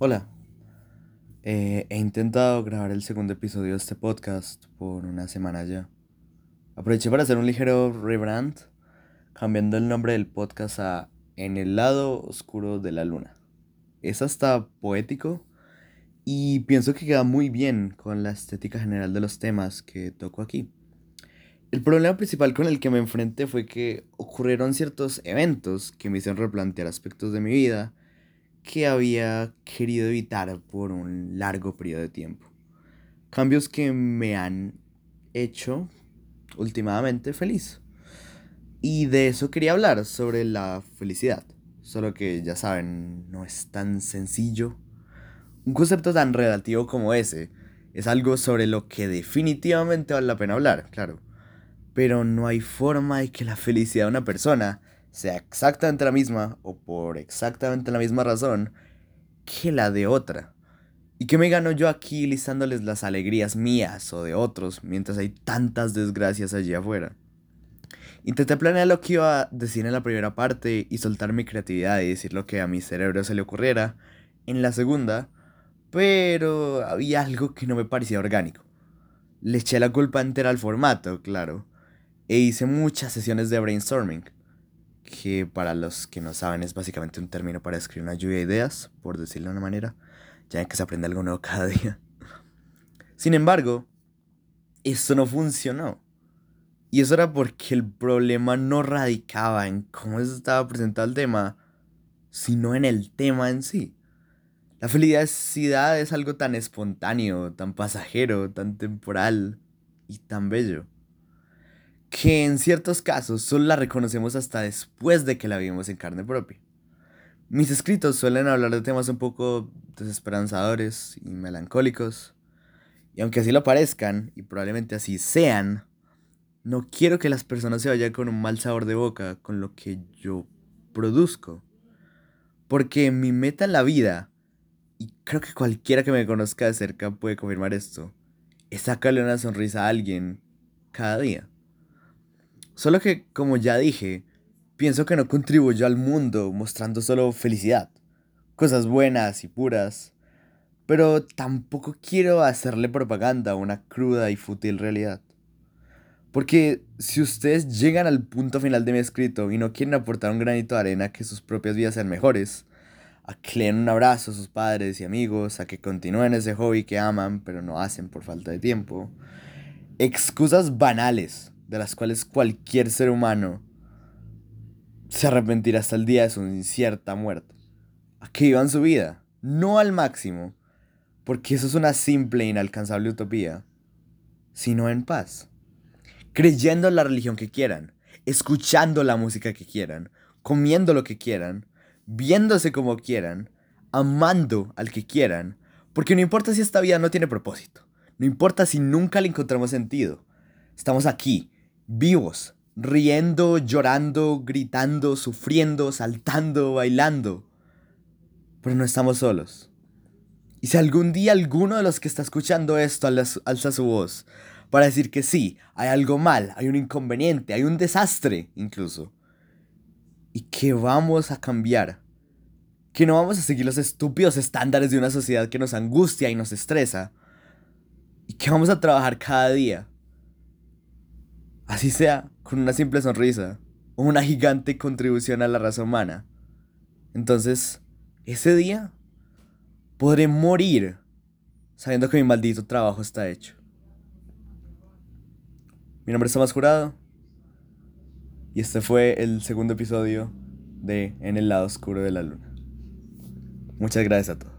Hola. Eh, he intentado grabar el segundo episodio de este podcast por una semana ya. Aproveché para hacer un ligero rebrand, cambiando el nombre del podcast a En el lado oscuro de la luna. Es hasta poético y pienso que queda muy bien con la estética general de los temas que toco aquí. El problema principal con el que me enfrenté fue que ocurrieron ciertos eventos que me hicieron replantear aspectos de mi vida que había querido evitar por un largo periodo de tiempo. Cambios que me han hecho últimamente feliz. Y de eso quería hablar, sobre la felicidad. Solo que ya saben, no es tan sencillo. Un concepto tan relativo como ese es algo sobre lo que definitivamente vale la pena hablar, claro. Pero no hay forma de que la felicidad de una persona sea exactamente la misma o por exactamente la misma razón que la de otra. ¿Y qué me gano yo aquí listándoles las alegrías mías o de otros mientras hay tantas desgracias allí afuera? Intenté planear lo que iba a decir en la primera parte y soltar mi creatividad y decir lo que a mi cerebro se le ocurriera en la segunda, pero había algo que no me parecía orgánico. Le eché la culpa entera al formato, claro, e hice muchas sesiones de brainstorming que para los que no saben es básicamente un término para describir una lluvia de ideas, por decirlo de una manera, ya que se aprende algo nuevo cada día. Sin embargo, esto no funcionó. Y eso era porque el problema no radicaba en cómo se estaba presentado el tema, sino en el tema en sí. La felicidad es algo tan espontáneo, tan pasajero, tan temporal y tan bello que en ciertos casos solo la reconocemos hasta después de que la vivimos en carne propia. Mis escritos suelen hablar de temas un poco desesperanzadores y melancólicos, y aunque así lo parezcan, y probablemente así sean, no quiero que las personas se vayan con un mal sabor de boca con lo que yo produzco. Porque mi meta en la vida, y creo que cualquiera que me conozca de cerca puede confirmar esto, es sacarle una sonrisa a alguien cada día. Solo que, como ya dije, pienso que no contribuyó al mundo mostrando solo felicidad, cosas buenas y puras, pero tampoco quiero hacerle propaganda a una cruda y fútil realidad. Porque si ustedes llegan al punto final de mi escrito y no quieren aportar un granito de arena a que sus propias vidas sean mejores, a que le den un abrazo a sus padres y amigos, a que continúen ese hobby que aman pero no hacen por falta de tiempo, excusas banales de las cuales cualquier ser humano se arrepentirá hasta el día de su incierta muerte. A que vivan su vida, no al máximo, porque eso es una simple e inalcanzable utopía, sino en paz. Creyendo en la religión que quieran, escuchando la música que quieran, comiendo lo que quieran, viéndose como quieran, amando al que quieran, porque no importa si esta vida no tiene propósito, no importa si nunca le encontramos sentido, estamos aquí, vivos, riendo, llorando, gritando, sufriendo, saltando, bailando. Pero no estamos solos. Y si algún día alguno de los que está escuchando esto alza su voz para decir que sí, hay algo mal, hay un inconveniente, hay un desastre incluso, y que vamos a cambiar, que no vamos a seguir los estúpidos estándares de una sociedad que nos angustia y nos estresa, y que vamos a trabajar cada día Así sea, con una simple sonrisa o una gigante contribución a la raza humana. Entonces, ese día podré morir sabiendo que mi maldito trabajo está hecho. Mi nombre es Tomás Jurado y este fue el segundo episodio de En el lado oscuro de la luna. Muchas gracias a todos.